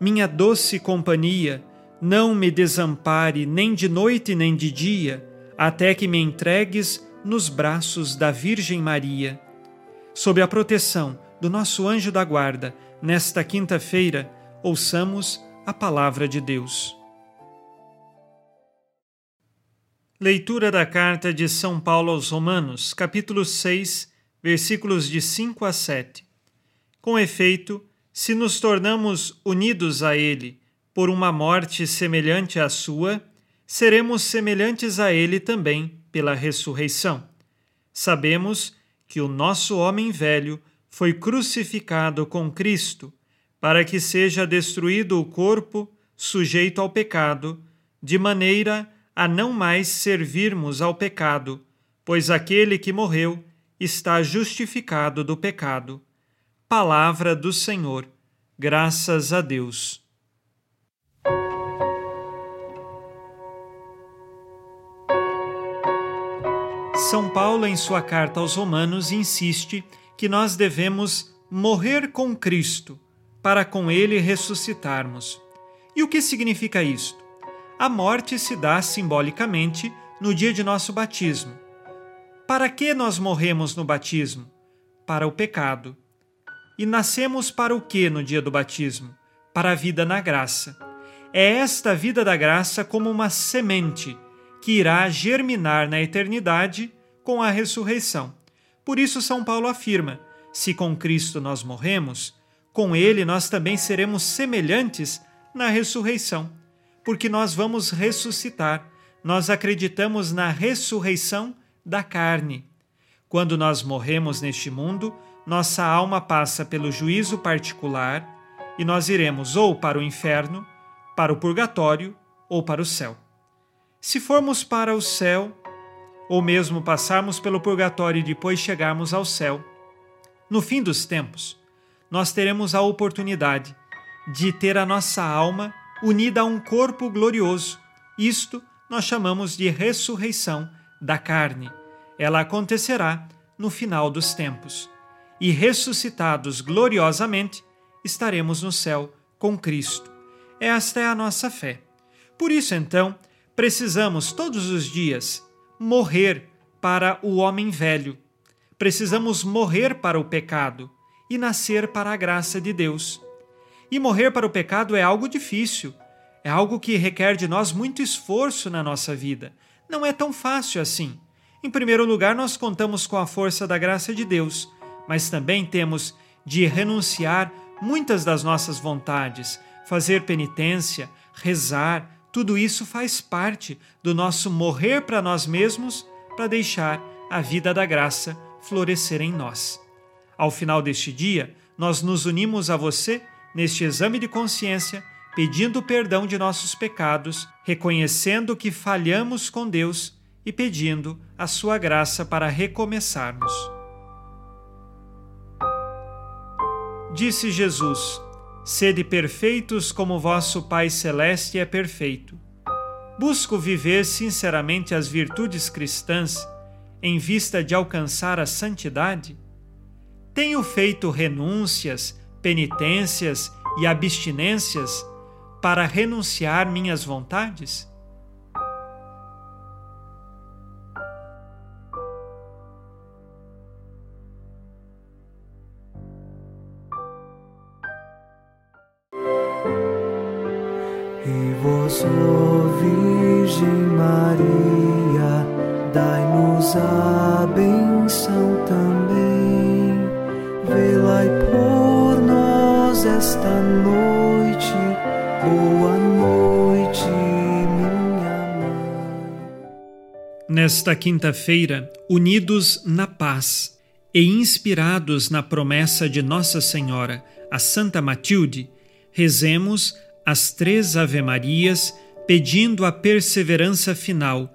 minha doce companhia, não me desampare nem de noite nem de dia, até que me entregues nos braços da Virgem Maria. Sob a proteção do nosso anjo da guarda, nesta quinta-feira, ouçamos a palavra de Deus. Leitura da carta de São Paulo aos Romanos, capítulo 6, versículos de 5 a 7. Com efeito, se nos tornamos unidos a Ele por uma morte semelhante à sua, seremos semelhantes a Ele também pela ressurreição. Sabemos que o nosso homem velho foi crucificado com Cristo, para que seja destruído o corpo sujeito ao pecado, de maneira a não mais servirmos ao pecado, pois aquele que morreu está justificado do pecado. Palavra do Senhor. Graças a Deus. São Paulo, em sua carta aos Romanos, insiste que nós devemos morrer com Cristo para com ele ressuscitarmos. E o que significa isto? A morte se dá simbolicamente no dia de nosso batismo. Para que nós morremos no batismo? Para o pecado. E nascemos para o que no dia do batismo? Para a vida na graça. É esta vida da graça como uma semente que irá germinar na eternidade com a ressurreição. Por isso, São Paulo afirma: se com Cristo nós morremos, com ele nós também seremos semelhantes na ressurreição, porque nós vamos ressuscitar. Nós acreditamos na ressurreição da carne. Quando nós morremos neste mundo, nossa alma passa pelo juízo particular e nós iremos ou para o inferno, para o purgatório ou para o céu. Se formos para o céu, ou mesmo passarmos pelo purgatório e depois chegarmos ao céu, no fim dos tempos, nós teremos a oportunidade de ter a nossa alma unida a um corpo glorioso. Isto nós chamamos de ressurreição da carne. Ela acontecerá no final dos tempos. E ressuscitados gloriosamente, estaremos no céu com Cristo. Esta é a nossa fé. Por isso, então, precisamos todos os dias morrer para o homem velho. Precisamos morrer para o pecado e nascer para a graça de Deus. E morrer para o pecado é algo difícil, é algo que requer de nós muito esforço na nossa vida. Não é tão fácil assim. Em primeiro lugar, nós contamos com a força da graça de Deus, mas também temos de renunciar muitas das nossas vontades, fazer penitência, rezar, tudo isso faz parte do nosso morrer para nós mesmos para deixar a vida da graça florescer em nós. Ao final deste dia, nós nos unimos a você neste exame de consciência, pedindo perdão de nossos pecados, reconhecendo que falhamos com Deus e pedindo a sua graça para recomeçarmos. Disse Jesus: Sede perfeitos como vosso Pai Celeste é perfeito. busco viver sinceramente as virtudes cristãs em vista de alcançar a santidade? Tenho feito renúncias, penitências e abstinências para renunciar minhas vontades? Dai-nos a benção também. Velai por nós esta noite. Boa noite, minha mãe. Nesta quinta-feira, unidos na paz e inspirados na promessa de Nossa Senhora, a Santa Matilde, rezemos as três Ave-Marias, pedindo a perseverança final